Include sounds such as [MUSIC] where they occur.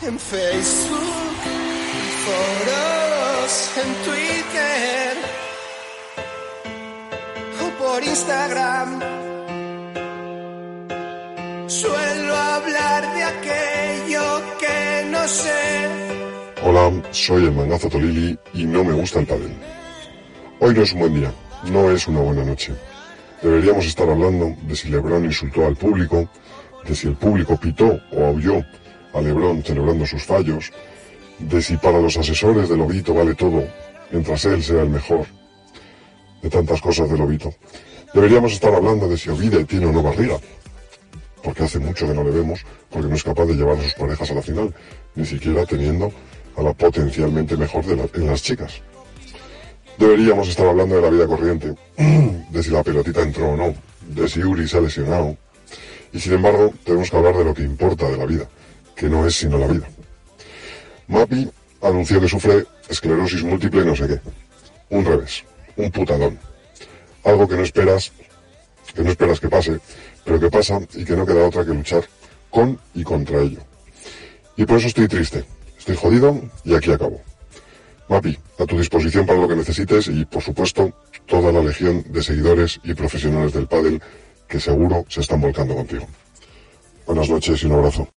En Facebook, foros, en Twitter o por Instagram. Suelo hablar de aquello que no sé. Hola, soy el mangazo Tolili y no me gusta el pádel. Hoy no es un buen día, no es una buena noche. Deberíamos estar hablando de si Lebron insultó al público, de si el público pitó o aulló a Lebron celebrando sus fallos, de si para los asesores de Lobito vale todo, mientras él sea el mejor, de tantas cosas de Lobito. Deberíamos estar hablando de si Ovide tiene o no barriga, porque hace mucho que no le vemos, porque no es capaz de llevar a sus parejas a la final, ni siquiera teniendo a la potencialmente mejor de en las chicas. Deberíamos estar hablando de la vida corriente, [CLEARS THROAT] de si la pelotita entró o no, de si Uri se ha lesionado. Y sin embargo, tenemos que hablar de lo que importa de la vida, que no es sino la vida. Mapi anunció que sufre esclerosis múltiple y no sé qué. Un revés, un putadón. Algo que no esperas, que no esperas que pase, pero que pasa y que no queda otra que luchar con y contra ello. Y por eso estoy triste, estoy jodido y aquí acabo. Mapi, a tu disposición para lo que necesites y, por supuesto, toda la legión de seguidores y profesionales del pádel que seguro se están volcando contigo. Buenas noches y un abrazo.